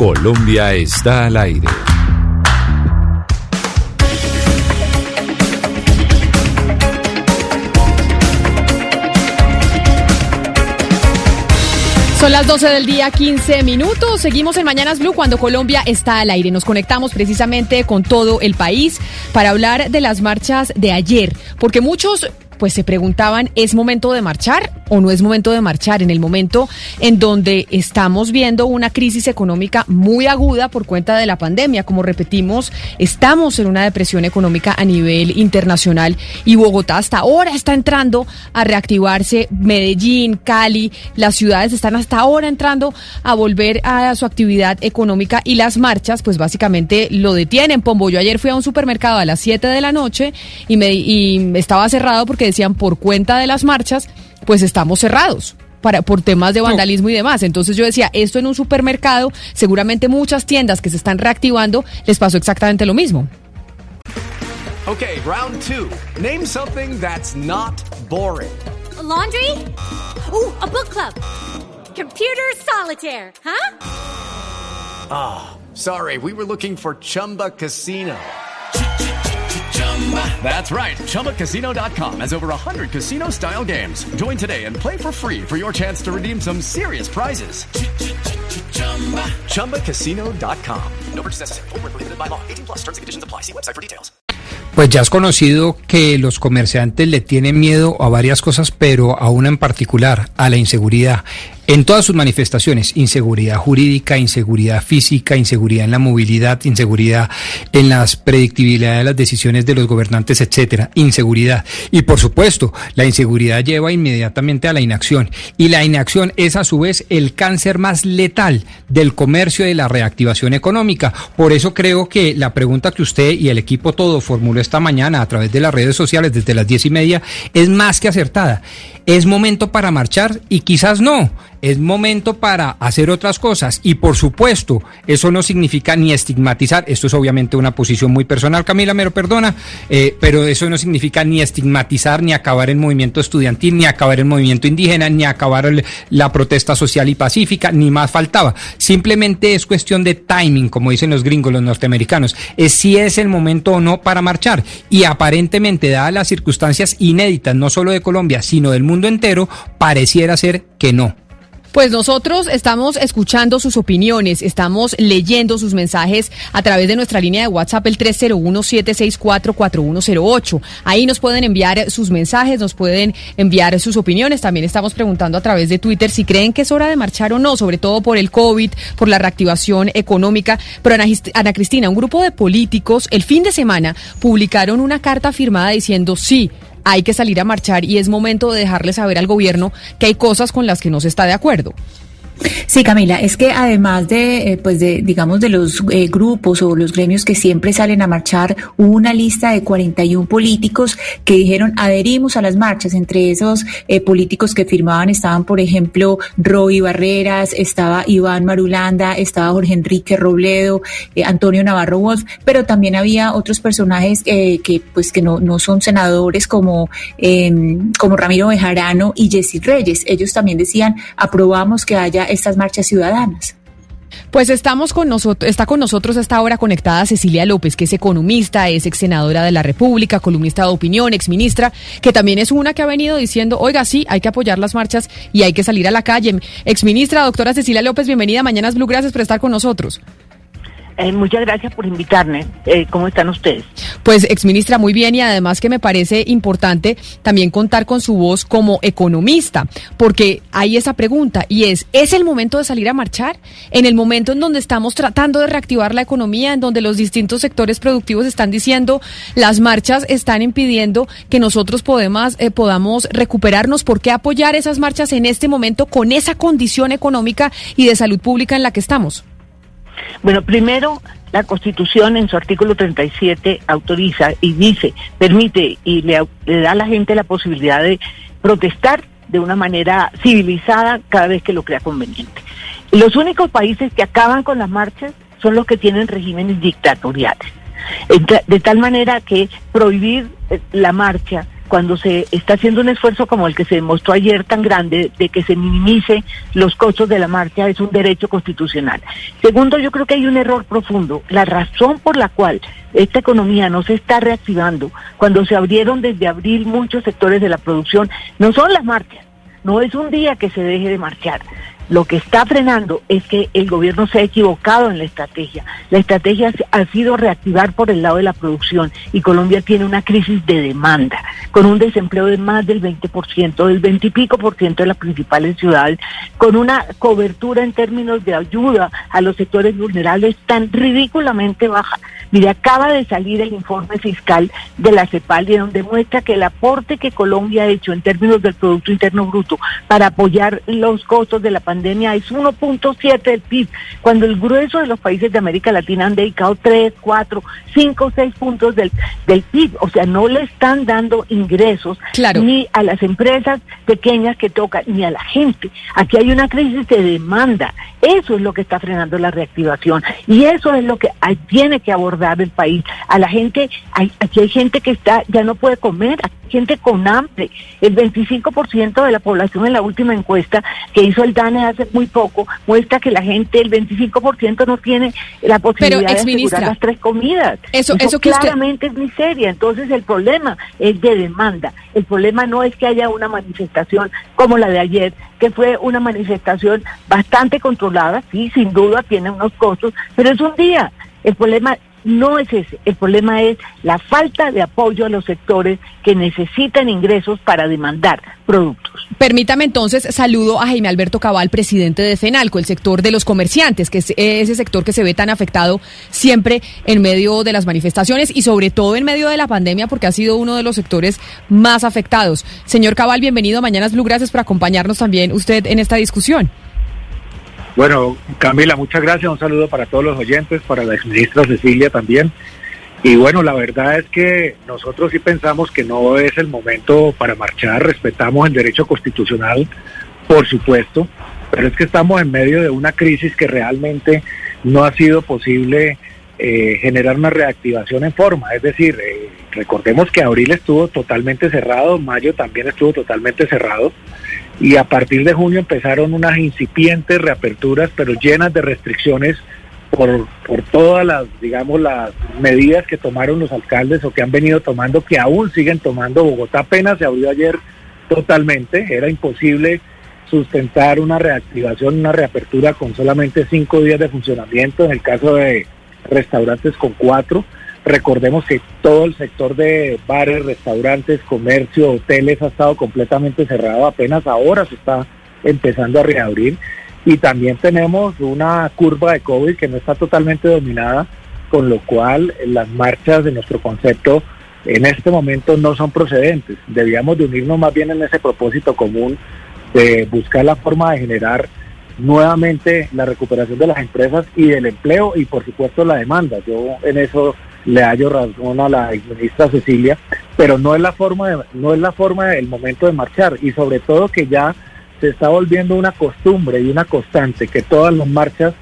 Colombia está al aire. Son las 12 del día, 15 minutos. Seguimos en Mañanas Blue cuando Colombia está al aire. Nos conectamos precisamente con todo el país para hablar de las marchas de ayer, porque muchos pues se preguntaban, ¿es momento de marchar o no es momento de marchar? En el momento en donde estamos viendo una crisis económica muy aguda por cuenta de la pandemia. Como repetimos, estamos en una depresión económica a nivel internacional y Bogotá hasta ahora está entrando a reactivarse. Medellín, Cali, las ciudades están hasta ahora entrando a volver a su actividad económica y las marchas, pues básicamente lo detienen. Pombo, yo ayer fui a un supermercado a las 7 de la noche y, me, y estaba cerrado porque decían por cuenta de las marchas, pues estamos cerrados. Para, por temas de vandalismo y demás. Entonces yo decía, esto en un supermercado, seguramente muchas tiendas que se están reactivando, les pasó exactamente lo mismo. Okay, round two. Name something that's not boring. A laundry? Ooh, a book club. Computer solitaire, huh? Ah, sorry, we were looking for Chumba Casino. That's right. ChumbaCasino.com has over 100 casino style games. Join today and play for free for your chance to redeem some serious prizes. ChumbaCasino.com. No purchase necessary. Void were prohibited by law. 18 plus terms and conditions apply. See website for details. Pues ya es conocido que los comerciantes le tienen miedo a varias cosas, pero a una en particular, a la inseguridad. En todas sus manifestaciones, inseguridad jurídica, inseguridad física, inseguridad en la movilidad, inseguridad en las predictibilidad de las decisiones de los gobernantes, etcétera, inseguridad. Y por supuesto, la inseguridad lleva inmediatamente a la inacción. Y la inacción es a su vez el cáncer más letal del comercio y de la reactivación económica. Por eso creo que la pregunta que usted y el equipo todo formuló esta mañana a través de las redes sociales desde las diez y media es más que acertada. Es momento para marchar y quizás no. Es momento para hacer otras cosas. Y por supuesto, eso no significa ni estigmatizar. Esto es obviamente una posición muy personal, Camila, me lo perdona. eh, pero eso no significa ni estigmatizar, ni acabar el movimiento estudiantil, ni acabar el movimiento indígena, ni acabar la protesta social y pacífica, ni más faltaba. Simplemente es cuestión de timing, como dicen los gringos, los norteamericanos. Es si es el momento o no para marchar. Y aparentemente, dadas las circunstancias inéditas, no solo de Colombia, sino del mundo entero, pareciera ser que no. Pues nosotros estamos escuchando sus opiniones, estamos leyendo sus mensajes a través de nuestra línea de WhatsApp, el 301-764-4108. Ahí nos pueden enviar sus mensajes, nos pueden enviar sus opiniones. También estamos preguntando a través de Twitter si creen que es hora de marchar o no, sobre todo por el COVID, por la reactivación económica. Pero Ana, Ana Cristina, un grupo de políticos el fin de semana publicaron una carta firmada diciendo sí hay que salir a marchar y es momento de dejarle saber al gobierno que hay cosas con las que no se está de acuerdo. Sí, Camila, es que además de, eh, pues de, digamos, de los eh, grupos o los gremios que siempre salen a marchar, hubo una lista de 41 políticos que dijeron adherimos a las marchas. Entre esos eh, políticos que firmaban estaban, por ejemplo, Roy Barreras, estaba Iván Marulanda, estaba Jorge Enrique Robledo, eh, Antonio Navarro Wolf, pero también había otros personajes eh, que, pues, que no, no son senadores como, eh, como Ramiro Bejarano y Jessy Reyes. Ellos también decían aprobamos que haya estas marchas ciudadanas. Pues estamos con nosotros, está con nosotros hasta ahora conectada Cecilia López, que es economista, es ex senadora de la República, columnista de opinión, ex ministra, que también es una que ha venido diciendo, oiga, sí, hay que apoyar las marchas y hay que salir a la calle. Ex ministra, doctora Cecilia López, bienvenida a Mañanas Blue, gracias por estar con nosotros. Eh, muchas gracias por invitarme. Eh, ¿Cómo están ustedes? Pues, exministra, muy bien y además que me parece importante también contar con su voz como economista, porque hay esa pregunta y es, ¿es el momento de salir a marchar? En el momento en donde estamos tratando de reactivar la economía, en donde los distintos sectores productivos están diciendo, las marchas están impidiendo que nosotros podemos, eh, podamos recuperarnos, ¿por qué apoyar esas marchas en este momento con esa condición económica y de salud pública en la que estamos? Bueno, primero, la Constitución en su artículo 37 autoriza y dice, permite y le, le, da a la gente la posibilidad de protestar de una manera civilizada cada vez que lo crea conveniente. Los únicos países que acaban con las marchas son los que tienen regímenes dictatoriales. De tal manera que prohibir eh, la marcha cuando se está haciendo un esfuerzo como el que se demostró ayer tan grande de que se minimice los costos de la marcha es un derecho constitucional. Segundo, yo creo que hay un error profundo. La razón por la cual esta economía no se está reactivando cuando se abrieron desde abril muchos sectores de la producción no son las marchas. No es un día que se deje de marchar. Lo que está frenando es que el gobierno se ha equivocado en la estrategia. La estrategia ha sido reactivar por el lado de la producción y Colombia tiene una crisis de demanda, con un desempleo de más del 20%, del 20 y pico por ciento de las principales ciudades, con una cobertura en términos de ayuda a los sectores vulnerables tan ridículamente baja. Mire, acaba de salir el informe fiscal de la CEPAL, donde muestra que el aporte que Colombia ha hecho en términos del Producto Interno Bruto para apoyar los costos de la pandemia es 1.7 del PIB, cuando el grueso de los países de América Latina han dedicado 3, 4, 5, 6 puntos del, del PIB. O sea, no le están dando ingresos ni a las empresas pequeñas que tocan, ni a la gente. Aquí hay una crisis de demanda. Eso es lo que está frenando la reactivación. Y eso es lo que tiene que abordar el país. A la gente, hay, aquí hay gente que está, ya no puede comer, hay gente con hambre. El 25% de la población en la última encuesta que hizo el DANE hace muy poco muestra que la gente, el 25% no tiene la posibilidad de asegurar las tres comidas. Eso, eso, claramente es miseria. Entonces el problema es de demanda. El problema no es que haya una manifestación como la de ayer, que fue una manifestación bastante sí, sin duda tiene unos costos, pero es un día. El problema no es ese, el problema es la falta de apoyo a los sectores que necesitan ingresos para demandar productos. Permítame entonces, saludo a Jaime Alberto Cabal, presidente de FENALCO, el sector de los comerciantes, que es ese sector que se ve tan afectado siempre en medio de las manifestaciones y sobre todo en medio de la pandemia, porque ha sido uno de los sectores más afectados. Señor Cabal, bienvenido a Mañanas Blue, gracias por acompañarnos también usted en esta discusión. Bueno, Camila, muchas gracias. Un saludo para todos los oyentes, para la exministra Cecilia también. Y bueno, la verdad es que nosotros sí pensamos que no es el momento para marchar. Respetamos el derecho constitucional, por supuesto, pero es que estamos en medio de una crisis que realmente no ha sido posible eh, generar una reactivación en forma. Es decir, eh, recordemos que abril estuvo totalmente cerrado, mayo también estuvo totalmente cerrado y a partir de junio empezaron unas incipientes reaperturas, pero llenas de restricciones por, por todas las, digamos, las medidas que tomaron los alcaldes o que han venido tomando, que aún siguen tomando. Bogotá apenas se abrió ayer totalmente, era imposible sustentar una reactivación, una reapertura con solamente cinco días de funcionamiento, en el caso de restaurantes con cuatro. Recordemos que todo el sector de bares, restaurantes, comercio, hoteles ha estado completamente cerrado, apenas ahora se está empezando a reabrir. Y también tenemos una curva de COVID que no está totalmente dominada, con lo cual las marchas de nuestro concepto en este momento no son procedentes. Debíamos de unirnos más bien en ese propósito común de buscar la forma de generar nuevamente la recuperación de las empresas y del empleo y por supuesto la demanda. Yo en eso le hallo razón a la ministra Cecilia, pero no es la forma de, no es la forma del momento de marchar y sobre todo que ya se está volviendo una costumbre y una constante que todas las marchas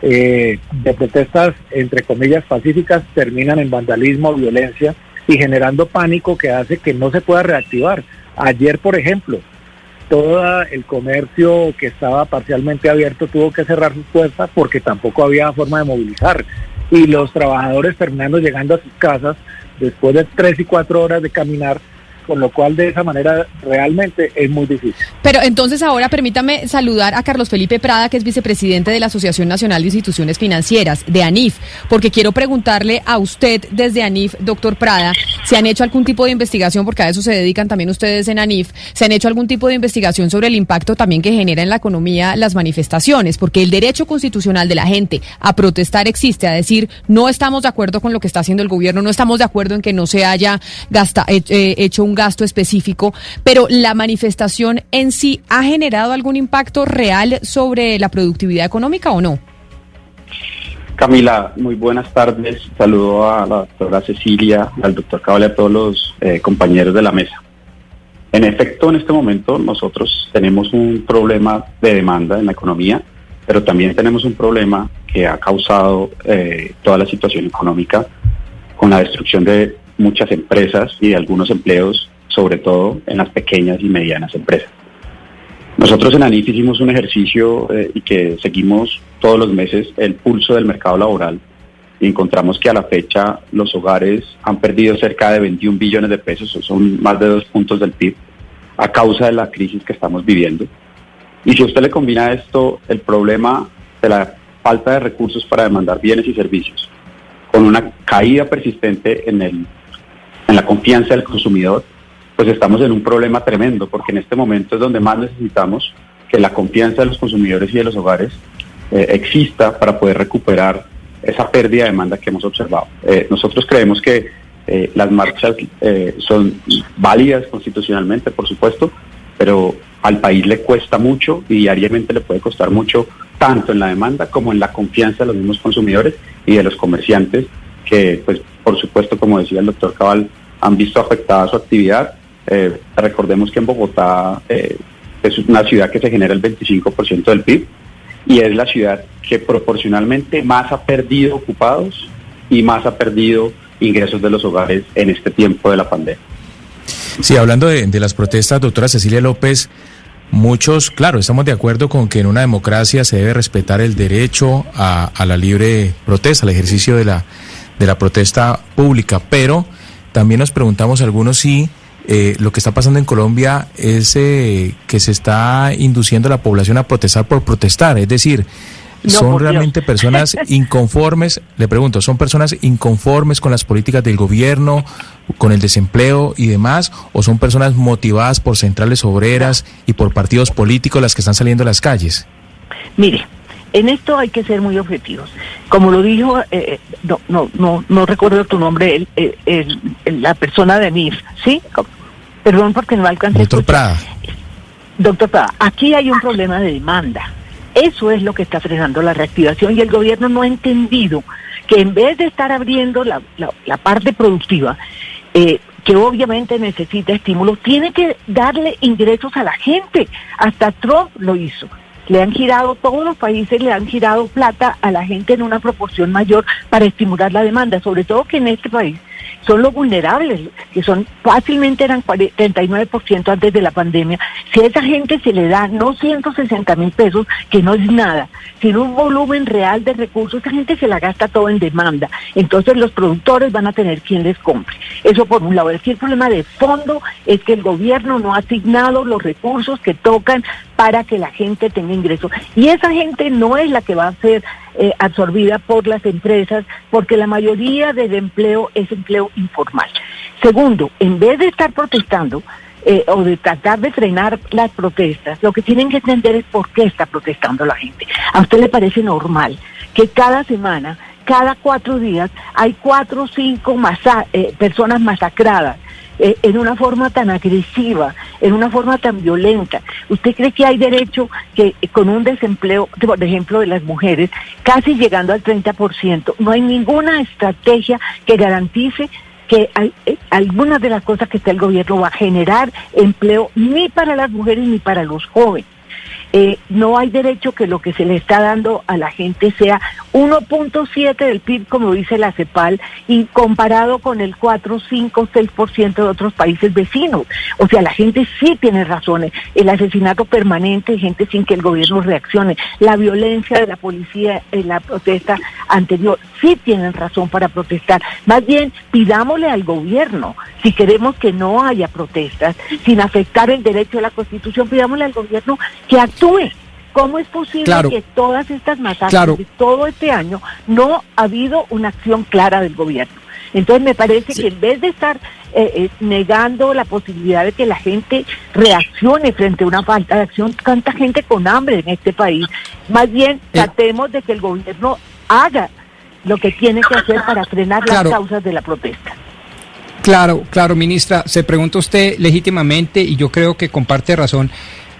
eh, de protestas entre comillas pacíficas terminan en vandalismo, violencia y generando pánico que hace que no se pueda reactivar. Ayer, por ejemplo, todo el comercio que estaba parcialmente abierto tuvo que cerrar sus puertas porque tampoco había forma de movilizar y los trabajadores terminando llegando a sus casas después de tres y cuatro horas de caminar con lo cual de esa manera realmente es muy difícil. Pero entonces ahora permítame saludar a Carlos Felipe Prada, que es vicepresidente de la Asociación Nacional de Instituciones Financieras, de ANIF, porque quiero preguntarle a usted desde ANIF, doctor Prada, si han hecho algún tipo de investigación, porque a eso se dedican también ustedes en ANIF, se han hecho algún tipo de investigación sobre el impacto también que genera en la economía las manifestaciones, porque el derecho constitucional de la gente a protestar existe, a decir no estamos de acuerdo con lo que está haciendo el gobierno, no estamos de acuerdo en que no se haya gasta, eh, eh, hecho un gasto específico, pero la manifestación en sí ha generado algún impacto real sobre la productividad económica o no? Camila, muy buenas tardes. Saludo a la doctora Cecilia, al doctor Cabal y a todos los eh, compañeros de la mesa. En efecto, en este momento nosotros tenemos un problema de demanda en la economía, pero también tenemos un problema que ha causado eh, toda la situación económica con la destrucción de muchas empresas y de algunos empleos, sobre todo en las pequeñas y medianas empresas. Nosotros en ANIF hicimos un ejercicio eh, y que seguimos todos los meses el pulso del mercado laboral y encontramos que a la fecha los hogares han perdido cerca de 21 billones de pesos, son más de dos puntos del PIB, a causa de la crisis que estamos viviendo. Y si usted le combina esto el problema de la falta de recursos para demandar bienes y servicios, con una caída persistente en, el, en la confianza del consumidor, pues estamos en un problema tremendo, porque en este momento es donde más necesitamos que la confianza de los consumidores y de los hogares eh, exista para poder recuperar esa pérdida de demanda que hemos observado. Eh, nosotros creemos que eh, las marchas son válidas constitucionalmente, por supuesto, pero al país le cuesta mucho y diariamente le puede costar mucho, tanto en la demanda como en la confianza de los mismos consumidores y de los comerciantes, que, pues, por supuesto, como decía el doctor Cabal, han visto afectada su actividad. Eh, recordemos que en Bogotá eh, es una ciudad que se genera el 25% del PIB y es la ciudad que proporcionalmente más ha perdido ocupados y más ha perdido ingresos de los hogares en este tiempo de la pandemia. Sí, hablando de, de las protestas, doctora Cecilia López, Muchos, claro, estamos de acuerdo con que en una democracia se debe respetar el derecho a, a la libre protesta, al ejercicio de la, de la protesta pública, pero también nos preguntamos algunos si eh, lo que está pasando en Colombia es eh, que se está induciendo a la población a protestar por protestar, es decir, ¿Son realmente personas inconformes? Le pregunto, ¿son personas inconformes con las políticas del gobierno, con el desempleo y demás? ¿O son personas motivadas por centrales obreras y por partidos políticos las que están saliendo a las calles? Mire, en esto hay que ser muy objetivos. Como lo dijo, eh, eh, no, no, no, no recuerdo tu nombre, el, la persona de MIF, ¿sí? Perdón porque no alcancé. Doctor Prada. Doctor Prada, aquí hay un problema de demanda eso es lo que está frenando la reactivación y el gobierno no ha entendido que en vez de estar abriendo la, parte productiva, eh, que obviamente necesita estímulos, tiene que darle ingresos a la gente. Hasta Trump lo hizo. Le han girado, todos los países le han girado plata a la gente en una proporción mayor para estimular la demanda, sobre todo que en este país son los vulnerables, que son fácilmente eran 39% antes de la pandemia. Si a esa gente se le da no 160 mil pesos, que no es nada, sino un volumen real de recursos, esa gente se la gasta todo en demanda. Entonces los productores van a tener quien les compre. Eso por un lado. El problema de fondo es que el gobierno no ha asignado los recursos que tocan para que la gente tenga ingresos. Y esa gente no es la que va a ser eh, absorbida por las empresas, porque la mayoría del empleo es empleo informal. Segundo, en vez de estar protestando, eh, o de tratar de frenar las protestas, lo que tienen que entender es por qué está protestando la gente. ¿A usted le parece normal que cada semana, cada cuatro días, hay cuatro o cinco eh, personas masacradas? Eh, en una forma tan agresiva, en una forma tan violenta. ¿Usted cree que hay derecho que con un desempleo, por ejemplo, de las mujeres, casi llegando al 30%, no hay ninguna estrategia que garantice que eh, algunas de las cosas que está el gobierno va a generar empleo ni para las mujeres ni para los jóvenes? Eh, no hay derecho que lo que se le está dando a la gente sea 1.7 del PIB, como dice la CEPAL, y comparado con el 4, 5, 6% de otros países vecinos. O sea, la gente sí tiene razones. El asesinato permanente de gente sin que el gobierno reaccione, la violencia de la policía en la protesta anterior, sí tienen razón para protestar. Más bien, pidámosle al gobierno, si queremos que no haya protestas, sin afectar el derecho a la Constitución, pidámosle al gobierno que actúe ¿Cómo es posible que todas estas masacres de todo este año no ha habido una acción clara del gobierno? Entonces me parece que en vez de estar eh, eh, negando la posibilidad de que la gente reaccione frente a una falta de acción, tanta gente con hambre en este país, más bien eh. tratemos de que el gobierno haga lo que tiene que hacer para frenar las causas de la protesta. Claro, claro, ministra, se pregunta usted legítimamente y yo creo que comparte razón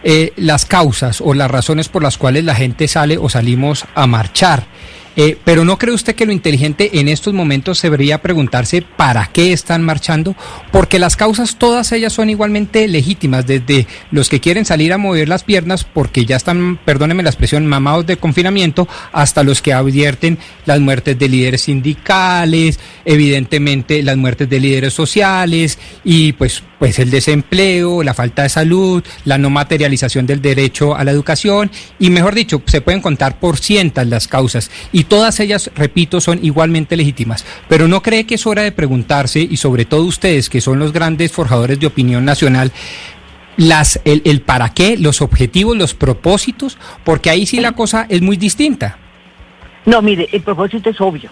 eh, las causas o las razones por las cuales la gente sale o salimos a marchar. Eh, pero ¿no cree usted que lo inteligente en estos momentos debería preguntarse para qué están marchando? Porque las causas todas ellas son igualmente legítimas, desde los que quieren salir a mover las piernas porque ya están, perdóneme la expresión, mamados de confinamiento, hasta los que advierten las muertes de líderes sindicales, evidentemente las muertes de líderes sociales y pues pues el desempleo, la falta de salud, la no materialización del derecho a la educación y mejor dicho, se pueden contar por cientos las causas y todas ellas, repito, son igualmente legítimas. Pero no cree que es hora de preguntarse y sobre todo ustedes que son los grandes forjadores de opinión nacional, las, el, el para qué, los objetivos, los propósitos, porque ahí sí la cosa es muy distinta. No, mire, el propósito es obvio.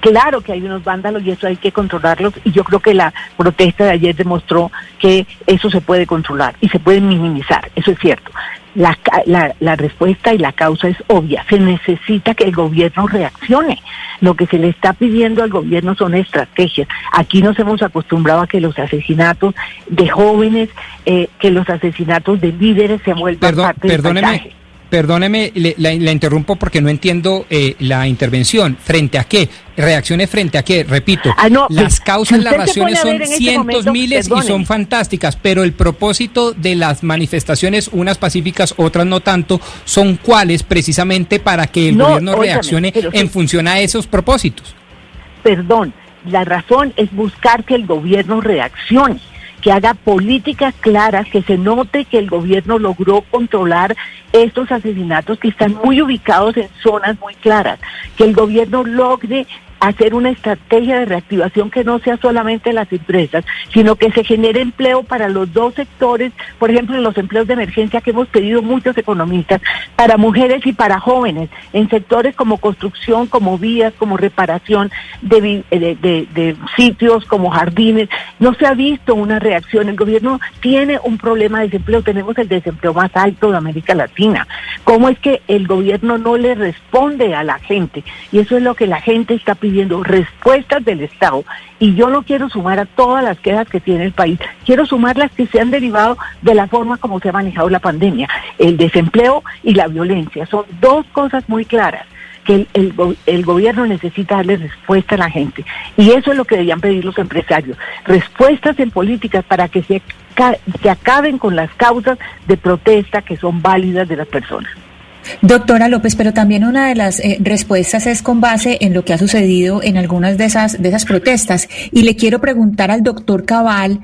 Claro que hay unos vándalos y eso hay que controlarlos y yo creo que la protesta de ayer demostró que eso se puede controlar y se puede minimizar, eso es cierto. La, la, respuesta y la causa es obvia, se necesita que el gobierno reaccione. Lo que se le está pidiendo al gobierno son estrategias. Aquí nos hemos acostumbrado a que los asesinatos de jóvenes, eh, que los asesinatos de líderes se vuelvan parte del paisaje. Perdóneme, la, interrumpo porque no entiendo eh, la intervención. ¿Frente a qué? Reacciones frente a qué? Repito, ah, las causas, las razones son este cientos, miles y son fantásticas, pero el propósito de las manifestaciones, unas pacíficas, otras no tanto, son cuáles precisamente para que el gobierno reaccione en función a esos propósitos. Perdón, la razón es buscar que el gobierno reaccione que haga políticas claras, que se note que el gobierno logró controlar estos asesinatos que están muy ubicados en zonas muy claras, que el gobierno logre hacer una estrategia de reactivación que no sea solamente las empresas, sino que se genere empleo para los dos sectores, por ejemplo, los empleos de emergencia que hemos pedido muchos economistas, para mujeres y para jóvenes, en sectores como construcción, como vías, como reparación de sitios, como jardines. No se ha visto una reacción. El gobierno tiene un problema de desempleo, tenemos el desempleo más alto de América Latina. ¿Cómo es que el gobierno no le responde a la gente? Y eso es lo que la gente está pidiendo pidiendo respuestas del Estado y yo no quiero sumar a todas las quejas que tiene el país, quiero sumar las que se han derivado de la forma como se ha manejado la pandemia, el desempleo y la violencia. Son dos cosas muy claras que el, gobierno necesita darle respuesta a la gente. Y eso es lo que debían pedir los empresarios. Respuestas en políticas para que se acaben con las causas de protesta que son válidas de las personas. Doctora López, pero también una de las eh, respuestas es con base en lo que ha sucedido en algunas de esas, de esas protestas. Y le quiero preguntar al doctor Cabal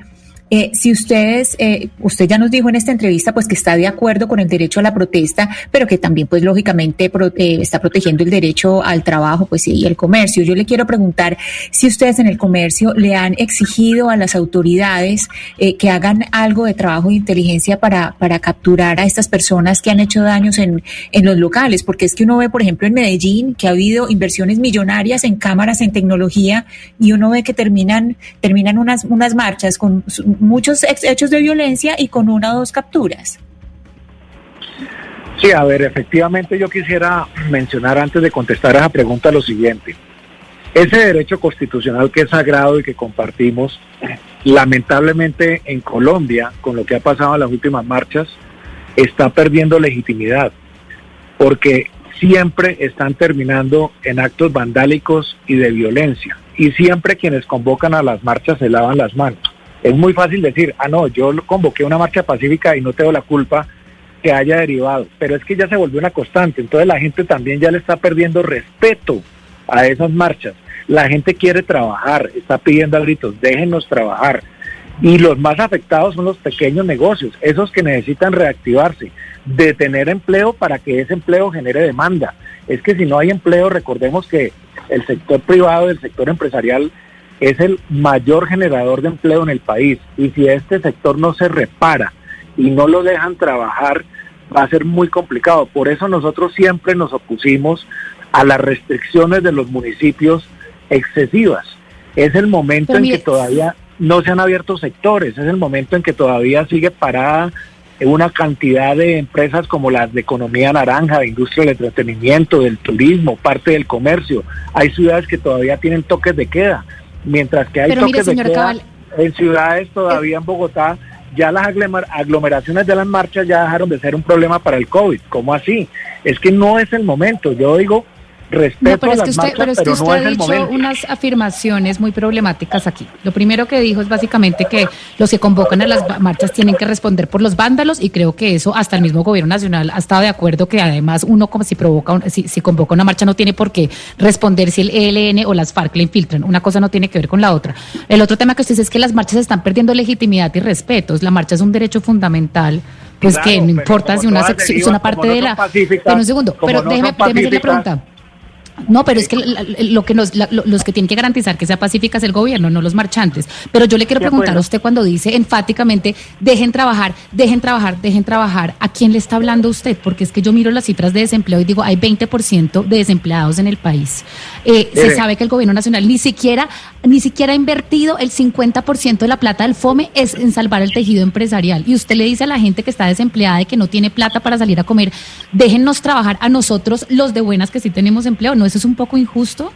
eh, si ustedes, eh, usted ya nos dijo en esta entrevista, pues que está de acuerdo con el derecho a la protesta, pero que también, pues lógicamente, eh, está protegiendo el derecho al trabajo, pues y el comercio. Yo le quiero preguntar si ustedes en el comercio le han exigido a las autoridades que hagan algo de trabajo de inteligencia para, para capturar a estas personas que han hecho daños en, en los locales, porque es que uno ve, por ejemplo, en Medellín que ha habido inversiones millonarias en cámaras, en tecnología, y uno ve que terminan, terminan unas, unas marchas con muchos hechos de violencia y con una o dos capturas. Sí, a ver, efectivamente yo quisiera mencionar antes de contestar a esa pregunta lo siguiente. Ese derecho constitucional que es sagrado y que compartimos, lamentablemente en Colombia, con lo que ha pasado en las últimas marchas, está perdiendo legitimidad, porque siempre están terminando en actos vandálicos y de violencia, y siempre quienes convocan a las marchas se lavan las manos. Es muy fácil decir, ah, no, yo convoqué una marcha pacífica y no tengo la culpa que haya derivado, pero es que ya se volvió una constante, entonces la gente también ya le está perdiendo respeto a esas marchas. La gente quiere trabajar, está pidiendo a gritos, déjenos trabajar. Y los más afectados son los pequeños negocios, esos que necesitan reactivarse, de tener empleo para que ese empleo genere demanda. Es que si no hay empleo, recordemos que el sector privado, el sector empresarial, es el mayor generador de empleo en el país. Y si este sector no se repara y no lo dejan trabajar, va a ser muy complicado. Por eso nosotros siempre nos opusimos a las restricciones de los municipios excesivas. Es el momento Pero en mire- que todavía no se han abierto sectores, es el momento en que todavía sigue parada una cantidad de empresas como las de economía naranja, de industria del entretenimiento, del turismo, parte del comercio. Hay ciudades que todavía tienen toques de queda, mientras que hay Pero mire, toques de queda en ciudades todavía en Bogotá. Ya las aglomer- aglomeraciones de las marchas ya dejaron de ser un problema para el COVID. ¿Cómo así? Es que no es el momento. Yo digo, respeto No, pero es que usted, marchas, pero es que usted no ha dicho unas afirmaciones muy problemáticas aquí. Lo primero que dijo es básicamente que los que convocan a las marchas tienen que responder por los vándalos y creo que eso hasta el mismo gobierno nacional ha estado de acuerdo que además uno como si provoca un- si, si convoca una marcha no tiene por qué responder si el ELN o las FARC le infiltran. Una cosa no tiene que ver con la otra. El otro tema que usted dice es que las marchas están perdiendo legitimidad y respetos. La marcha es un derecho fundamental. Pues Claro, que no importa si una sección, una parte de la. Pero un segundo, pero no déjeme, déjeme hacer la pregunta. No, pero es que lo que nos, la- lo- los que tienen que garantizar que sea pacífica es el gobierno, no los marchantes. Pero yo le quiero preguntar a usted cuando dice enfáticamente, dejen trabajar, dejen trabajar, dejen trabajar, ¿a quién le está hablando usted? Porque es que yo miro las cifras de desempleo y digo, hay 20% de desempleados en el país. Eh, se sabe que el gobierno nacional ni siquiera, ni siquiera ha invertido el 50% de la plata del FOME es en salvar el tejido empresarial. Y usted le dice a la gente que está desempleada y que no tiene plata para salir a comer, déjennos trabajar a nosotros, los de buenas que sí tenemos empleo. ¿No eso es un poco injusto?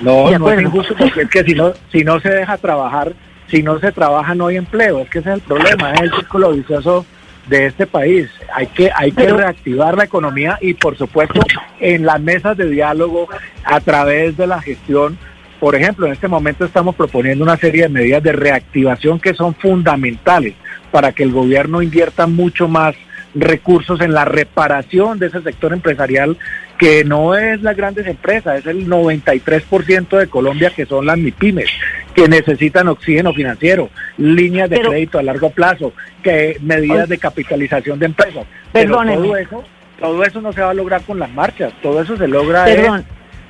No, no es injusto porque es que si no, si no se deja trabajar, si no se trabaja no hay empleo. Es que ese es el problema, es el círculo vicioso de este país. Hay que, hay que reactivar la economía y por supuesto en las mesas de diálogo a través de la gestión. Por ejemplo, en este momento estamos proponiendo una serie de medidas de reactivación que son fundamentales para que el gobierno invierta mucho más recursos en la reparación de ese sector empresarial que no es las grandes empresas, es el 93% de Colombia que son las MIPIMES, que necesitan oxígeno financiero, líneas de Pero- crédito a largo plazo, que medidas de capitalización de empresas. Pero todo eso, todo eso no se va a lograr con las marchas, todo eso se logra es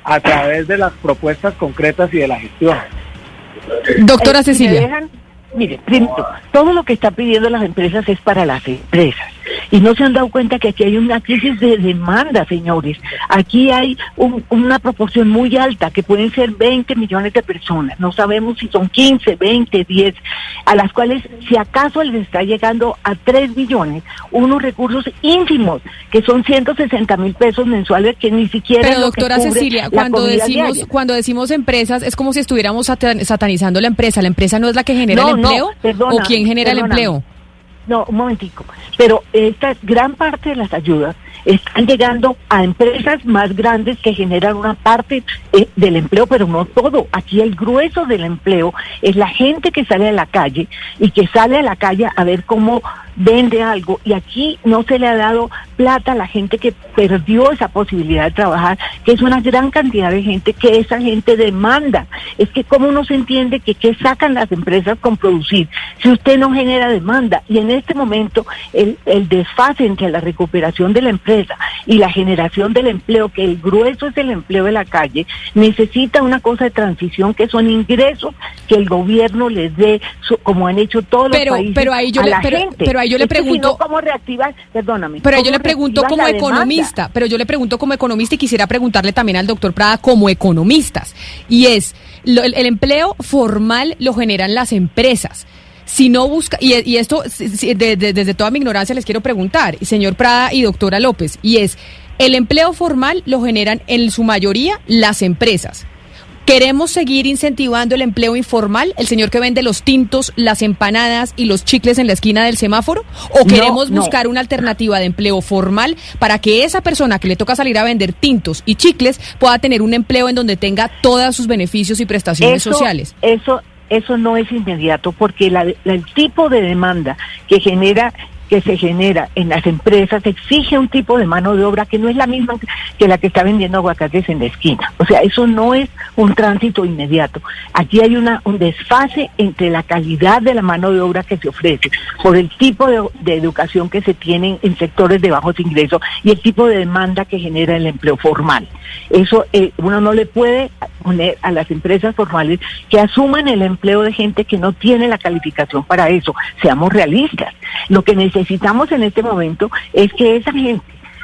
a través de las propuestas concretas y de la gestión. Doctora Cecilia. dejan, mire, primero, todo lo que están pidiendo las empresas es para las empresas. Y no se han dado cuenta que aquí hay una crisis de demanda, señores. Aquí hay un- una proporción muy alta, que pueden ser 20 millones de personas. No sabemos si son 15, 20, 10, a las cuales si acaso les está llegando a 3 millones unos recursos ínfimos, que son 160 mil pesos mensuales, que ni siquiera Pero es lo que doctora cubre Cecilia, cuando decimos diaria. cuando decimos empresas es como si estuviéramos satan- satanizando la empresa. La empresa no es la que genera No, el no, empleo perdona, o quién genera el empleo. No, un momentico. Pero esta gran parte de las ayudas están llegando a empresas más grandes que generan una parte eh, del empleo, pero no todo. Aquí el grueso del empleo es la gente que sale a la calle y que sale a la calle a ver cómo vende algo. Y aquí no se le ha dado plata a la gente que perdió esa posibilidad de trabajar, que es una gran cantidad de gente que esa gente demanda. Es que cómo no se entiende que qué sacan las empresas con producir si usted no genera demanda. Y en este momento el, el desfase entre la recuperación de la empresa y la generación del empleo, que el grueso es el empleo de la calle, necesita una cosa de transición que son ingresos que el gobierno les dé, su- como han hecho todos Pero- los países, pero ahí yo a le- la pero- gente. pero ahí yo le si pregunto- no, ¿cómo reactivar? Perdóname. Pero yo ¿cómo le pregunto reactivas como economista, pero yo le pregunto como economista y quisiera preguntarle también al doctor Prada como economistas. Y es, lo- el, el empleo formal lo generan las empresas. Si no busca, y, y esto si- si- de- de- desde toda mi ignorancia les quiero preguntar, señor Prada y doctora López, y es, el empleo formal lo generan en su mayoría las empresas. ¿Queremos seguir incentivando el empleo informal? ¿El señor que vende los tintos, las empanadas y los chicles en la esquina del semáforo? ¿O No, queremos no. buscar una alternativa de empleo formal para que esa persona que le toca salir a vender tintos y chicles pueda tener un empleo en donde tenga todos sus beneficios y prestaciones Eso- sociales? Eso, eso no es inmediato porque la- la- el tipo de demanda que genera que se genera en las empresas exige un tipo de mano de obra que no es la misma que la que está vendiendo aguacates en la esquina. O sea, eso no es un tránsito inmediato. Aquí hay una, un desfase entre la calidad de la mano de obra que se ofrece por el tipo de, educación que se tiene en sectores de bajos ingresos y el tipo de demanda que genera el empleo formal. Eso eh, uno no le puede poner a las empresas formales que asuman el empleo de gente que no tiene la calificación para eso. Seamos realistas. Lo que necesitamos en este momento es que esa gente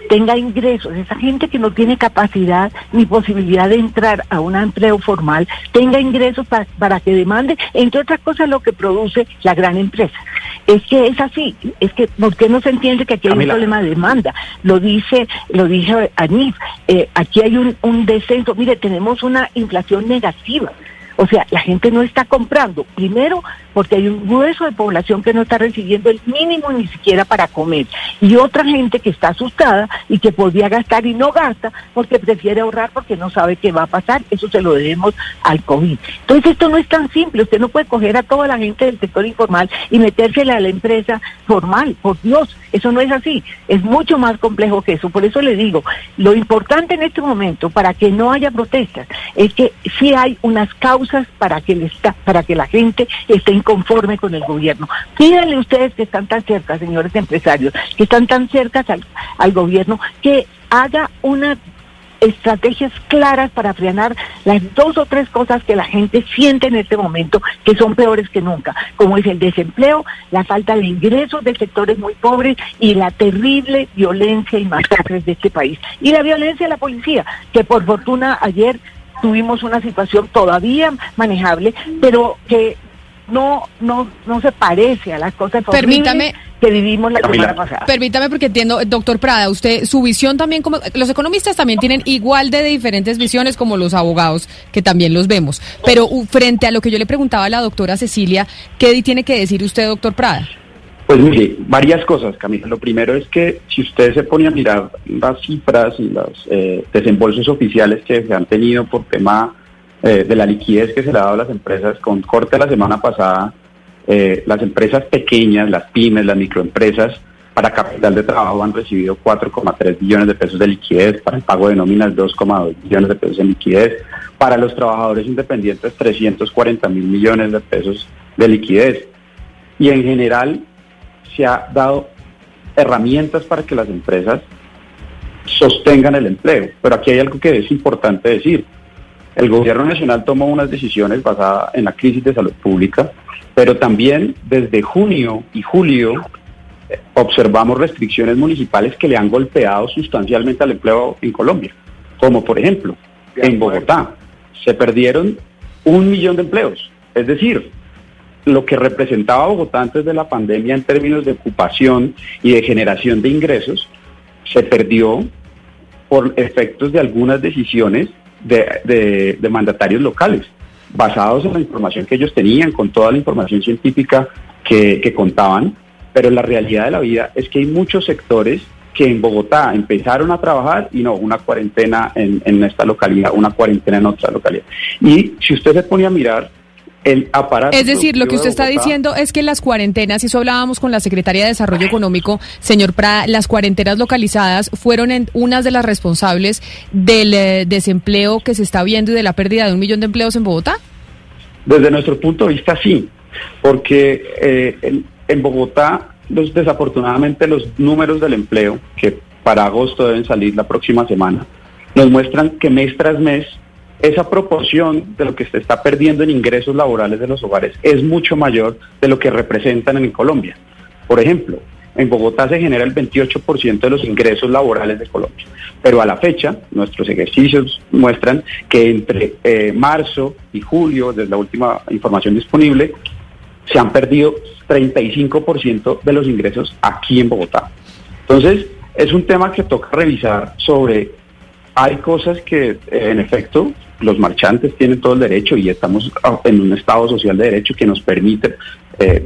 tenga ingresos, esa gente que no tiene capacidad ni posibilidad de entrar a un empleo formal, tenga ingresos pa- para que demande, entre otras cosas, lo que produce la gran empresa. Es que es así, es que ¿por qué no se entiende que aquí hay Camila. un problema de demanda? Lo dice, lo dice Anif, eh, aquí hay un, un descenso, mire, tenemos una inflación negativa. O sea, la gente no está comprando. Primero, porque hay un grueso de población que no está recibiendo el mínimo ni siquiera para comer. Y otra gente que está asustada y que podría gastar y no gasta porque prefiere ahorrar porque no sabe qué va a pasar. Eso se lo debemos al COVID. Entonces, esto no es tan simple. Usted no puede coger a toda la gente del sector informal y metérsela a la empresa formal. Por Dios, eso no es así. Es mucho más complejo que eso. Por eso le digo, lo importante en este momento para que no haya protestas es que sí hay unas causas para que, para que la gente esté inconforme con el gobierno. Pídanle ustedes que están tan cerca, señores empresarios, que están tan cerca al, al gobierno, que haga una estrategias claras para frenar las dos o tres cosas que la gente siente en este momento que son peores que nunca, como es el desempleo, la falta de ingresos de sectores muy pobres y la terrible violencia y masacres de este país. Y la violencia de la policía, que por fortuna ayer tuvimos una situación todavía manejable, pero que no no no se parece a las cosas Permítame- que vivimos la Camila. semana pasada. Permítame porque entiendo, doctor Prada, usted, su visión también, como los economistas también tienen igual de diferentes visiones como los abogados, que también los vemos. Pero frente a lo que yo le preguntaba a la doctora Cecilia, ¿qué tiene que decir usted, doctor Prada? Pues mire, varias cosas, Camila. Lo primero es que si usted se pone a mirar las cifras y los eh, desembolsos oficiales que se han tenido por tema eh, de la liquidez que se le ha dado a las empresas, con corte la semana pasada, eh, las empresas pequeñas, las pymes, las microempresas, para capital de trabajo han recibido 4,3 billones de pesos de liquidez, para el pago de nóminas 2,2 billones de pesos de liquidez, para los trabajadores independientes 340 mil millones de pesos de liquidez. Y en general se ha dado herramientas para que las empresas sostengan el empleo. Pero aquí hay algo que es importante decir. El gobierno nacional tomó unas decisiones basadas en la crisis de salud pública, pero también desde junio y julio eh, observamos restricciones municipales que le han golpeado sustancialmente al empleo en Colombia, como por ejemplo en Bogotá se perdieron un millón de empleos, es decir, lo que representaba Bogotá antes de la pandemia en términos de ocupación y de generación de ingresos se perdió por efectos de algunas decisiones de, de- mandatarios locales, basados en la información que ellos tenían, con toda la información científica que, que contaban, pero la realidad de la vida es que hay muchos sectores que en Bogotá empezaron a trabajar y no, una cuarentena en, en esta localidad, una cuarentena en otra localidad. Y si usted se pone a mirar, el aparato... Es decir, lo que usted de está diciendo es que las cuarentenas, y eso hablábamos con la Secretaría de Desarrollo Económico, señor Prada, las cuarentenas localizadas fueron en unas de las responsables del eh, desempleo que se está viendo y de la pérdida de un millón de empleos en Bogotá. Desde nuestro punto de vista, sí, porque eh, en, en Bogotá, los, desafortunadamente, los números del empleo, que para agosto deben salir la próxima semana, nos muestran que mes tras mes esa proporción de lo que se está perdiendo en ingresos laborales de los hogares es mucho mayor de lo que representan en Colombia. Por ejemplo, en Bogotá se genera el 28% de los ingresos laborales de Colombia, pero a la fecha nuestros ejercicios muestran que entre eh, marzo y julio, desde la última información disponible, se han perdido 35% de los ingresos aquí en Bogotá. Entonces, es un tema que toca revisar sobre, hay cosas que eh, en efecto los marchantes tienen todo el derecho y estamos ah, en un Estado social de derecho que nos permite eh,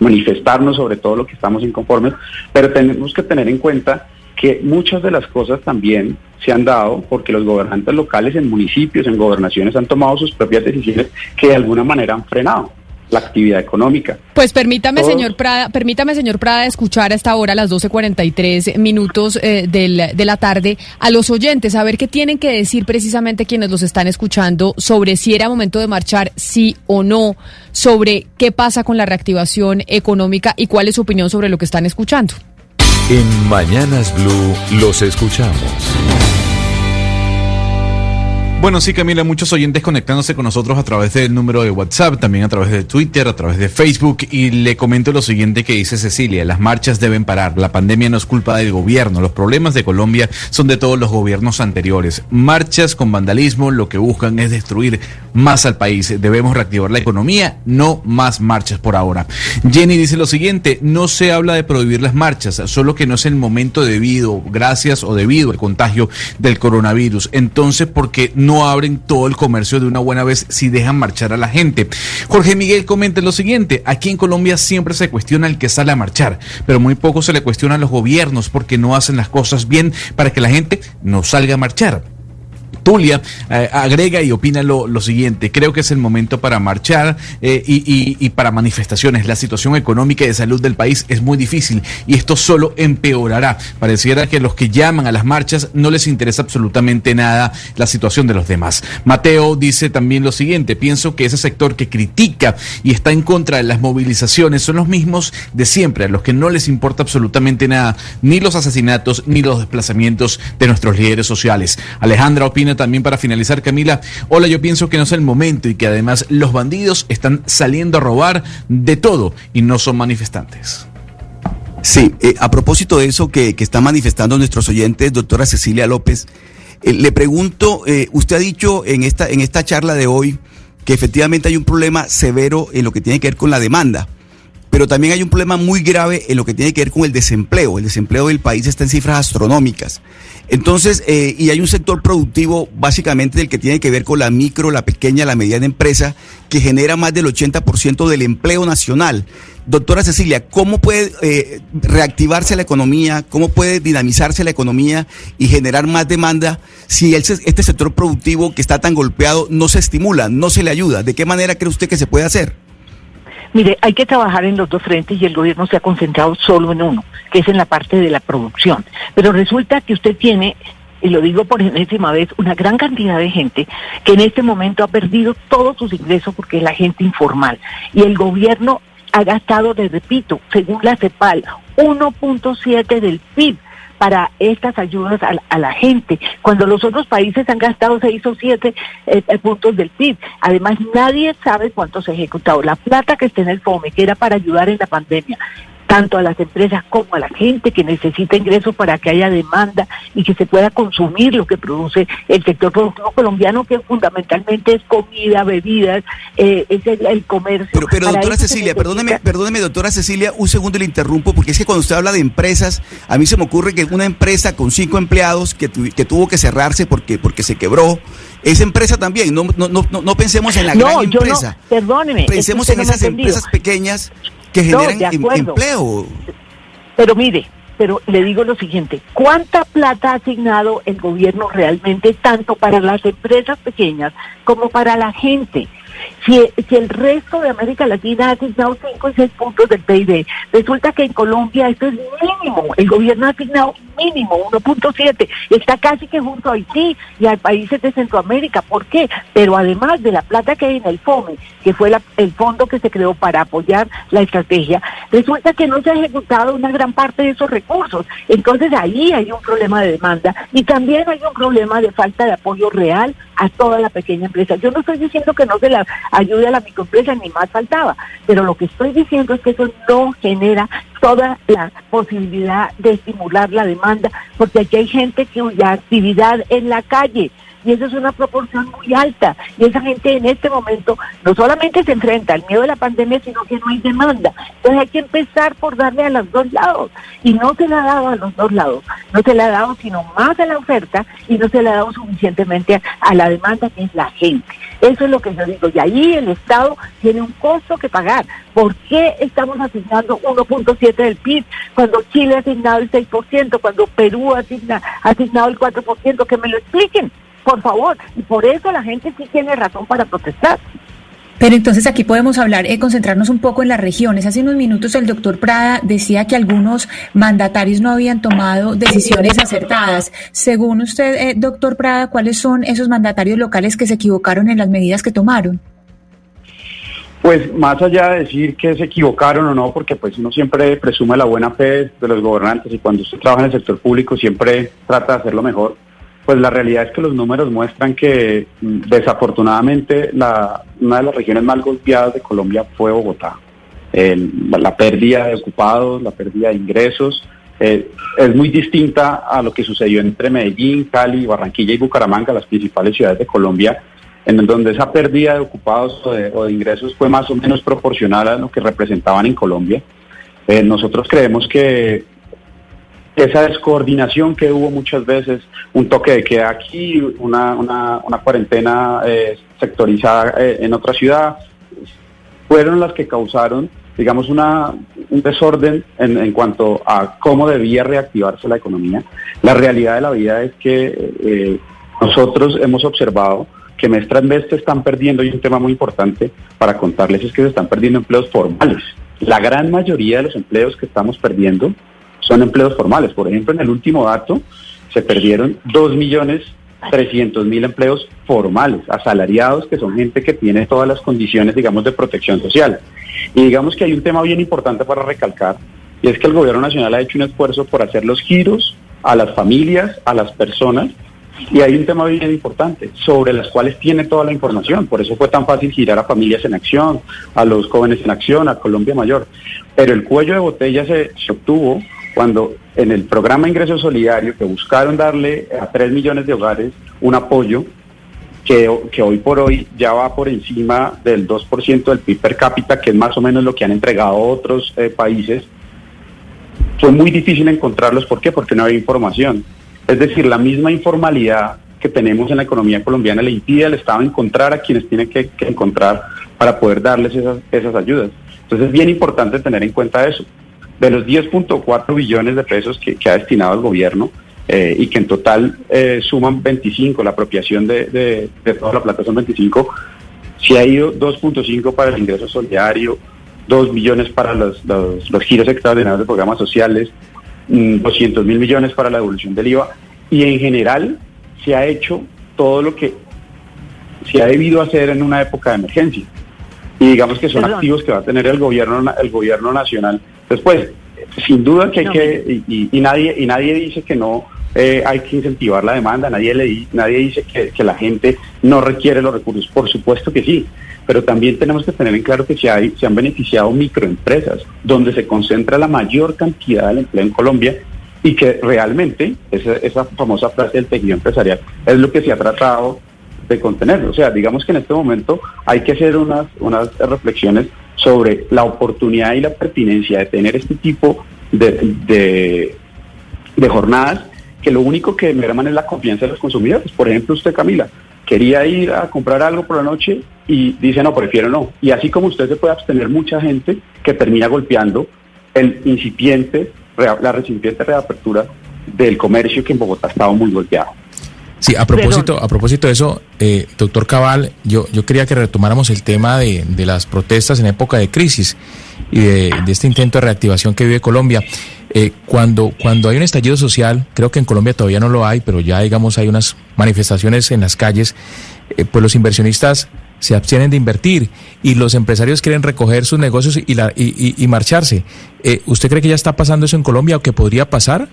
manifestarnos sobre todo lo que estamos inconformes, pero tenemos que tener en cuenta que muchas de las cosas también se han dado porque los gobernantes locales en municipios, en gobernaciones han tomado sus propias decisiones que de alguna manera han frenado. La actividad económica. Pues permítame, Todos- señor Prada, permítame, señor Prada, escuchar a esta hora, a las 12.43 minutos eh, del- de la tarde, a los oyentes, a ver qué tienen que decir precisamente quienes los están escuchando sobre si era momento de marchar, sí o no, sobre qué pasa con la reactivación económica y cuál es su opinión sobre lo que están escuchando. En Mañanas Blue los escuchamos. Bueno, sí, Camila, muchos oyentes conectándose con nosotros a través del número de WhatsApp, también a través de Twitter, a través de Facebook. Y le comento lo siguiente que dice Cecilia, las marchas deben parar. La pandemia no es culpa del gobierno. Los problemas de Colombia son de todos los gobiernos anteriores. Marchas con vandalismo lo que buscan es destruir más al país. Debemos reactivar la economía, no más marchas por ahora. Jenny dice lo siguiente, no se habla de prohibir las marchas, solo que no es el momento debido, gracias o debido al contagio del coronavirus. Entonces, porque no abren todo el comercio de una buena vez si dejan marchar a la gente? Jorge Miguel comenta lo siguiente, aquí en Colombia siempre se cuestiona el que sale a marchar, pero muy poco se le cuestiona a los gobiernos porque no hacen las cosas bien para que la gente no salga a marchar. Tulia eh, agrega y opina lo, lo siguiente, creo que es el momento para marchar eh, y, y- y para manifestaciones. La situación económica y de salud del país es muy difícil y esto solo empeorará. Pareciera que los que llaman a las marchas no les interesa absolutamente nada la situación de los demás. Mateo dice también lo siguiente, pienso que ese sector que critica y está en contra de las movilizaciones son los mismos de siempre, a los que no les importa absolutamente nada, ni los asesinatos ni los desplazamientos de nuestros líderes sociales. Alejandra opina también para finalizar, Camila, hola, yo pienso que no es el momento y que además los bandidos están saliendo a robar de todo y no son manifestantes. Sí, eh, a propósito de eso que, que están manifestando nuestros oyentes, doctora Cecilia López, eh, le pregunto, eh, usted ha dicho en esta, en esta charla de hoy que efectivamente hay un problema severo en lo que tiene que ver con la demanda, pero también hay un problema muy grave en lo que tiene que ver con el desempleo. El desempleo del país está en cifras astronómicas. Entonces, eh, y hay un sector productivo básicamente del que tiene que ver con la micro, la pequeña, la mediana empresa, que genera más del 80% del empleo nacional. Doctora Cecilia, ¿cómo puede eh, reactivarse la economía? ¿Cómo puede dinamizarse la economía y generar más demanda si el este sector productivo que está tan golpeado no se estimula, no se le ayuda? ¿De qué manera cree usted que se puede hacer? Mire, hay que trabajar en los dos frentes y el gobierno se ha concentrado solo en uno, que es en la parte de la producción. Pero resulta que usted tiene, y lo digo por enésima vez, una gran cantidad de gente que en este momento ha perdido todos sus ingresos porque es la gente informal. Y el gobierno ha gastado, les repito, según la CEPAL, 1.7 del PIB para estas ayudas a, la- gente, cuando los otros países han gastado seis o siete eh, eh, puntos del PIB. Además, nadie sabe cuánto se ha ejecutado. La plata que está en el FOME, que era para ayudar en la pandemia, tanto a las empresas como a la gente que necesita ingresos para que haya demanda y que se pueda consumir lo que produce el sector productivo colombiano, que fundamentalmente es comida, bebidas, eh, es el, el comercio. Pero, pero doctora Cecilia, perdóneme, perdóneme, doctora Cecilia, un segundo le interrumpo, porque es que cuando usted habla de empresas, a mí se me ocurre que una empresa con cinco empleados que, tu- que tuvo que cerrarse porque, porque se quebró, esa empresa también, no, no, no, no- pensemos en la No, gran yo no, empresa. perdóneme, es que Pensemos en esas entendido. empresas pequeñas que No, generan de em- empleo. Pero mire, pero le digo lo siguiente, ¿cuánta plata ha asignado el gobierno realmente tanto para las empresas pequeñas como para la gente? Si, el resto de América Latina ha asignado 5 y 6 puntos del PIB, resulta que en Colombia esto es mínimo. El gobierno ha asignado mínimo 1.7. Está casi que junto a Haití y a países de Centroamérica. ¿Por qué? Pero además de la plata que hay en el FOME, que fue el fondo que se creó para apoyar la estrategia, resulta que no se ha ejecutado una gran parte de esos recursos. Entonces ahí hay un problema de demanda y también hay un problema de falta de apoyo real a toda la pequeña empresa. Yo no estoy diciendo que no se la ayude a la microempresa, ni más faltaba, pero lo que estoy diciendo es que eso no genera toda la posibilidad de estimular la demanda, porque aquí hay gente cuya actividad en la calle y eso es una proporción muy alta. Y esa gente en este momento no solamente se enfrenta al miedo de la pandemia, sino que no hay demanda. Entonces hay que empezar por darle a los dos lados. Y no se le ha dado a los dos lados. No se le ha dado sino más a la oferta y no se le ha dado suficientemente a, la demanda, que es la gente. Eso es lo que yo digo. Y ahí el Estado tiene un costo que pagar. ¿Por qué estamos asignando 1.7 del PIB cuando Chile ha asignado el 6%, cuando Perú ha asigna- ha asignado el 4%? Que me lo expliquen por favor. Y por eso la gente sí tiene razón para protestar. Pero entonces aquí podemos hablar, eh, concentrarnos un poco en las regiones. Hace unos minutos el doctor Prada decía que algunos mandatarios no habían tomado decisiones acertadas. Según usted, eh, doctor Prada, ¿cuáles son esos mandatarios locales que se equivocaron en las medidas que tomaron? Pues más allá de decir que se equivocaron o no, porque pues uno siempre presume la buena fe de los gobernantes y cuando usted trabaja en el sector público siempre trata de hacerlo mejor, pues la realidad es que los números muestran que mm, desafortunadamente la, una de las regiones más golpeadas de Colombia fue Bogotá. El- la pérdida de ocupados, la pérdida de ingresos, eh, es muy distinta a lo que sucedió entre Medellín, Cali, Barranquilla y Bucaramanga, las principales ciudades de Colombia, en donde esa pérdida de ocupados o de, o de ingresos fue más o menos proporcional a lo que representaban en Colombia. Eh, nosotros creemos que esa descoordinación que hubo muchas veces, un toque de queda aquí, una, una, cuarentena eh, sectorizada eh, en otra ciudad, fueron las que causaron, digamos, una, un desorden en, en cuanto a cómo debía reactivarse la economía. La realidad de la vida es que eh, nosotros hemos observado que mes tras se están perdiendo, y un tema muy importante para contarles es que se están perdiendo empleos formales. La gran mayoría de los empleos que estamos perdiendo son empleos formales. Por ejemplo, en el último dato se perdieron 2 millones 300 mil empleos formales, asalariados, que son gente que tiene todas las condiciones, digamos, de protección social. Y digamos que hay un tema bien importante para recalcar, y es que el gobierno nacional ha hecho un esfuerzo por hacer los giros a las familias, a las personas, y hay un tema bien importante, sobre las cuales tiene toda la información. Por eso fue tan fácil girar a familias en acción, a los jóvenes en acción, a Colombia Mayor. Pero el cuello de botella se, se obtuvo cuando en el programa Ingreso Solidario, que buscaron darle a 3 millones de hogares un apoyo, que, hoy por hoy ya va por encima del 2% del PIB per cápita, que es más o menos lo que han entregado otros eh, países, fue muy difícil encontrarlos. ¿Por qué? Porque no había información. Es decir, la misma informalidad que tenemos en la economía colombiana le impide al Estado encontrar a quienes tiene que, encontrar para poder darles esas ayudas. Entonces es bien importante tener en cuenta eso. De los 10.4 billones de pesos que, que ha destinado el gobierno eh, y que en total eh, suman 25, la apropiación de, de, de toda la plata son 25, se ha ido 2.5 para el ingreso solidario, 2 millones para los, los, los giros extraordinarios de programas sociales, mm, 200 mil millones para la devolución del IVA y en general se ha hecho todo lo que se ha debido hacer en una época de emergencia y digamos que son Perdón. activos que va a tener el gobierno el gobierno nacional después sin duda que hay No, que y, nadie y nadie dice que no eh, hay que incentivar la demanda nadie le di- nadie dice que, que la gente no requiere los recursos por supuesto que sí pero también tenemos que tener en claro que se, hay, se han beneficiado microempresas donde se concentra la mayor cantidad del empleo en Colombia y que realmente esa, esa famosa frase del tejido empresarial es lo que se ha tratado de contener. O sea, digamos que en este momento hay que hacer unas, unas reflexiones sobre la oportunidad y la pertinencia de tener este tipo de, de, jornadas que lo único que merman es la confianza de los consumidores. Por ejemplo, usted, Camila, quería ir a comprar algo por la noche y dice, no, prefiero no. Y así como usted se puede abstener mucha gente que termina golpeando el incipiente, la recipiente reapertura del comercio que en Bogotá estaba muy golpeado. Sí, a propósito, a propósito de eso, eh, doctor Cabal, yo, yo quería que retomáramos el tema de, de las protestas en época de crisis y de, de este intento de reactivación que vive Colombia. Eh, cuando, cuando hay un estallido social, creo que en Colombia todavía no lo hay, pero ya digamos hay unas manifestaciones en las calles, eh, pues los inversionistas se abstienen de invertir y los empresarios quieren recoger sus negocios y, la, y, y- y marcharse. Eh, ¿Usted cree que ya está pasando eso en Colombia o que podría pasar?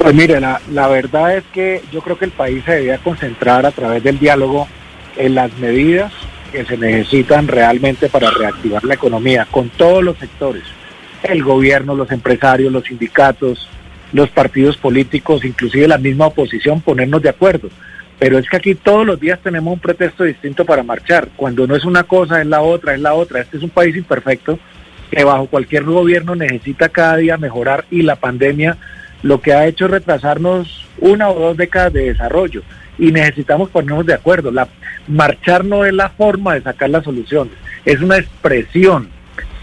Pues mire, la, la verdad es que yo creo que el país se debía concentrar a través del diálogo en las medidas que se necesitan realmente para reactivar la economía con todos los sectores, el gobierno, los empresarios, los sindicatos, los partidos políticos, inclusive la misma oposición, ponernos de acuerdo. Pero es que aquí todos los días tenemos un pretexto distinto para marchar. Cuando no es una cosa, es la otra, es la otra. Este es un país imperfecto que bajo cualquier gobierno necesita cada día mejorar y la pandemia lo que ha hecho es retrasarnos una o dos décadas de desarrollo y necesitamos ponernos de acuerdo. La, marchar no es la forma de sacar las soluciones, es una expresión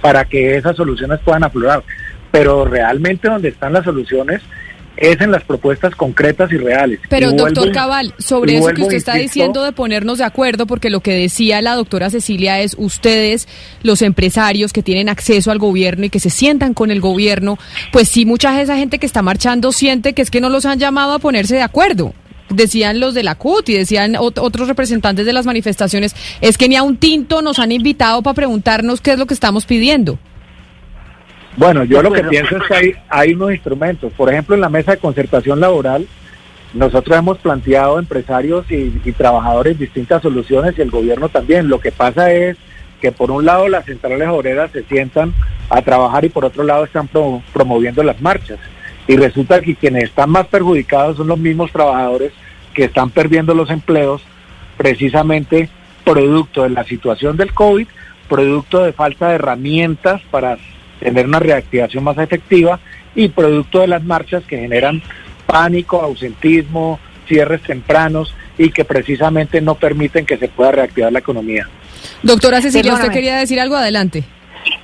para que esas soluciones puedan aflorar. Pero realmente donde están las soluciones es en las propuestas concretas y reales. Pero, Y doctor vuelvo- Cabal, sobre eso que usted está insisto, diciendo de ponernos de acuerdo, porque lo que decía la doctora Cecilia es ustedes, los empresarios que tienen acceso al gobierno y que se sientan con el gobierno, pues sí, mucha de esa gente que está marchando siente que es que no los han llamado a ponerse de acuerdo. Decían los de la CUT y decían ot- otros representantes de las manifestaciones, es que ni a un tinto nos han invitado para preguntarnos qué es lo que estamos pidiendo. Bueno, yo lo que pienso es que hay, hay unos instrumentos. Por ejemplo, en la mesa de concertación laboral, nosotros hemos planteado empresarios y, y trabajadores distintas soluciones y el gobierno también. Lo que pasa es que por un lado las centrales obreras se sientan a trabajar y por otro lado están pro- promoviendo las marchas. Y resulta que quienes están más perjudicados son los mismos trabajadores que están perdiendo los empleos precisamente producto de la situación del COVID, producto de falta de herramientas para tener una reactivación más efectiva y producto de las marchas que generan pánico, ausentismo, cierres tempranos y que precisamente no permiten que se pueda reactivar la economía. Doctora Cecilia, ¿usted quería decir algo? Adelante.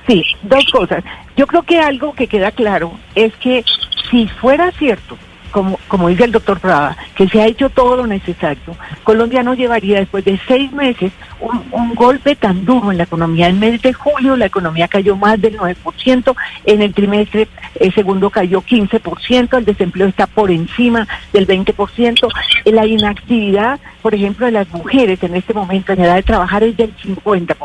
Sí, dos cosas. Yo creo que algo que queda claro es que si fuera cierto, como, como dice el doctor Prada, que se ha hecho todo lo necesario, Colombia no llevaría después de seis meses un, golpe tan duro en la economía. En mes de julio la economía cayó más del 9%, en el trimestre segundo cayó 15%, el desempleo está por encima del 20%, eh, la inactividad, por ejemplo, de las mujeres en este momento en edad de trabajar es del 50%.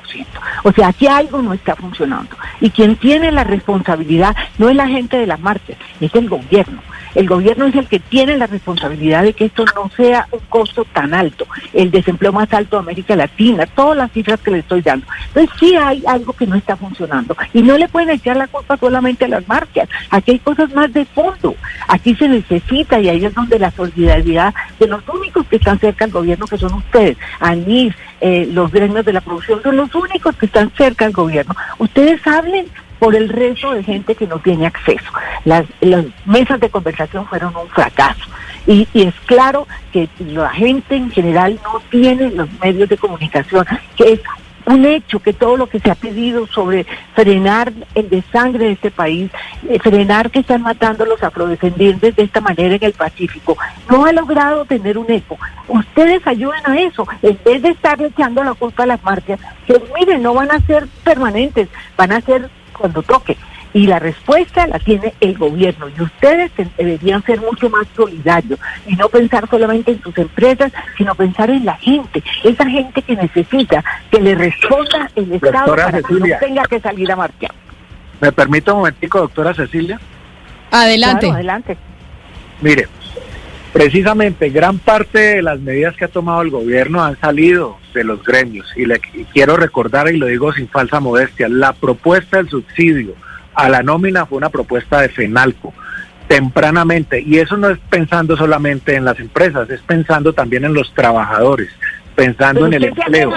O sea, aquí algo no está funcionando. Y quien tiene la responsabilidad no es la gente de las marchas, es el gobierno. El gobierno es el que tiene la responsabilidad de que esto no sea un costo tan alto, el desempleo más alto de América Latina, todas las cifras que le estoy dando. Entonces sí hay algo que no está funcionando. Y no le pueden echar la culpa solamente a las marchas, aquí hay cosas más de fondo, aquí se necesita y ahí es donde la solidaridad de los únicos que están cerca al gobierno, que son ustedes, ANIS, eh, los gremios de la producción, son los únicos que están cerca al gobierno. Ustedes hablen por el resto de gente que no tiene acceso. Las, las mesas de conversación fueron un fracaso. Y, y es claro que la gente en general no tiene los medios de comunicación, que es un hecho que todo lo que se ha pedido sobre frenar el desangre de este país, eh, frenar que están matando a los afrodescendientes de esta manera en el Pacífico, no ha logrado tener un eco. Ustedes ayuden a eso, en vez de estar echando la culpa a las marchas, que miren, no van a ser permanentes, van a ser cuando toque. Y la respuesta la tiene el gobierno. Y ustedes te- deberían ser mucho más solidarios y no pensar solamente en sus empresas, sino pensar en la gente, esa gente que necesita que le responda el Estado Doctora para que Cecilia. no tenga que salir a marchar. ¿Me permite un momentico, doctora Cecilia? Adelante. Claro, adelante. Mire, precisamente gran parte de las medidas que ha tomado el gobierno han salido de los gremios y le y quiero recordar y lo digo sin falsa modestia, la propuesta del subsidio a la nómina fue una propuesta de FENALCO tempranamente y eso no es pensando solamente en las empresas, es pensando también en los trabajadores, pensando Pero en el empleo.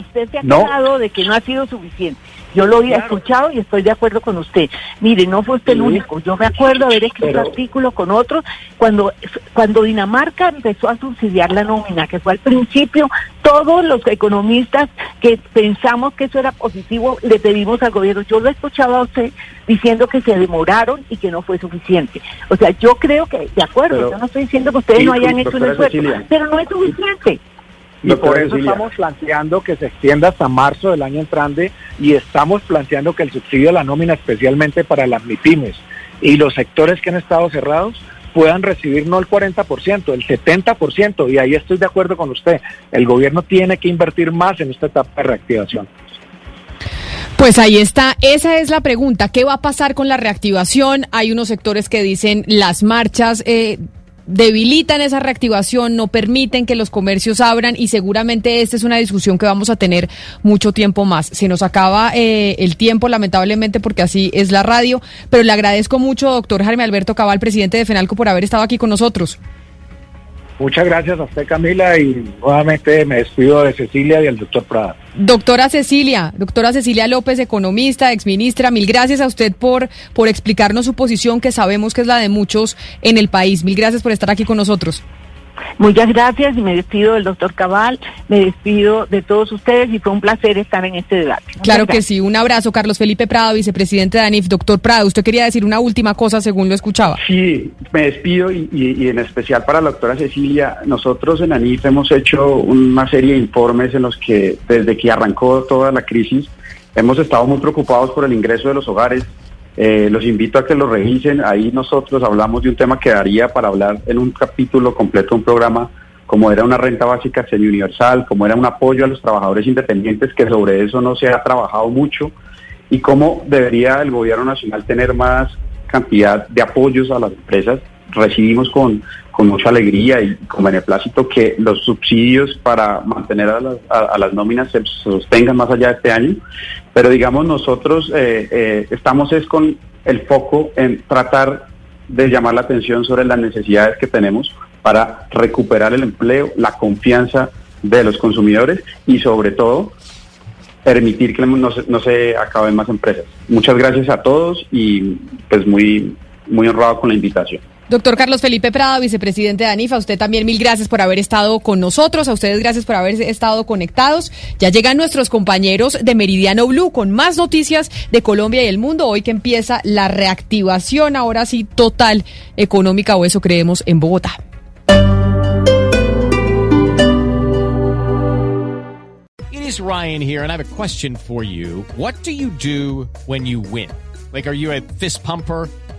usted se ha No. de que no ha sido suficiente. Yo lo había escuchado y estoy de acuerdo con usted. Mire, no fue usted el único. Yo me acuerdo haber escrito Pero- artículos con otros cuando, cuando Dinamarca empezó a subsidiar la nómina, que fue al principio, todos los economistas que pensamos que eso era positivo, le pedimos al gobierno. Yo lo he escuchado a usted diciendo que se demoraron y que no fue suficiente. O sea, yo creo que, de acuerdo, Pero- yo no estoy diciendo que ustedes no hayan hecho un esfuerzo, Cecilia. pero no es suficiente. Y por eso estamos planteando que se extienda hasta marzo del año entrante y estamos planteando que el subsidio a la nómina, especialmente para las MIPIMES y los sectores que han estado cerrados, puedan recibir no el 40%, el 70%. Y ahí estoy de acuerdo con usted. El gobierno tiene que invertir más en esta etapa de reactivación. Pues ahí está, esa es la pregunta. ¿Qué va a pasar con la reactivación? Hay unos sectores que dicen las marchas eh, debilitan esa reactivación, no permiten que los comercios abran y seguramente esta es una discusión que vamos a tener mucho tiempo más. Se nos acaba eh, el tiempo, lamentablemente, porque así es la radio, pero le agradezco mucho, doctor Jaime Alberto Cabal, presidente de FENALCO, por haber estado aquí con nosotros. Muchas gracias a usted, Camila, y nuevamente me despido de Cecilia y del doctor Prada. Doctora Cecilia, doctora Cecilia López, economista, exministra, mil gracias a usted por, por explicarnos su posición, que sabemos que es la de muchos en el país. Mil gracias por estar aquí con nosotros. Muchas gracias y me despido del doctor Cabal, me despido de todos ustedes y fue un placer estar en este debate. Muchas Claro que gracias. sí. Un abrazo, Carlos Felipe Prado, vicepresidente de ANIF. Doctor Prado, usted quería decir una última cosa según lo escuchaba. Sí, me despido y, y- y en especial para la doctora Cecilia. Nosotros en ANIF hemos hecho una serie de informes en los que desde que arrancó toda la crisis hemos estado muy preocupados por el ingreso de los hogares. Eh, los invito a que lo revisen. Ahí nosotros hablamos de un tema que daría para hablar en un capítulo completo, un programa como era una renta básica semi-universal, como era un apoyo a los trabajadores independientes, que sobre eso no se ha trabajado mucho, y cómo debería el gobierno nacional tener más cantidad de apoyos a las empresas. Recibimos con, con mucha alegría y con beneplácito que los subsidios para mantener a las, a- las nóminas se sostengan más allá de este año, pero digamos nosotros eh, eh, estamos es con el foco en tratar de llamar la atención sobre las necesidades que tenemos para recuperar el empleo, la confianza de los consumidores y sobre todo permitir que no se, no se acaben más empresas. Muchas gracias a todos y pues muy, muy honrado con la invitación. Doctor Carlos Felipe Prado, vicepresidente de ANIF, a usted también mil gracias por haber estado con nosotros, a ustedes gracias por haber estado conectados. Ya llegan nuestros compañeros de Meridiano Blue con más noticias de Colombia y el mundo, hoy que empieza la reactivación, ahora sí, total económica, o eso creemos, en Bogotá. It Ryan here, and I have a question for you. What do you do when fist pumper?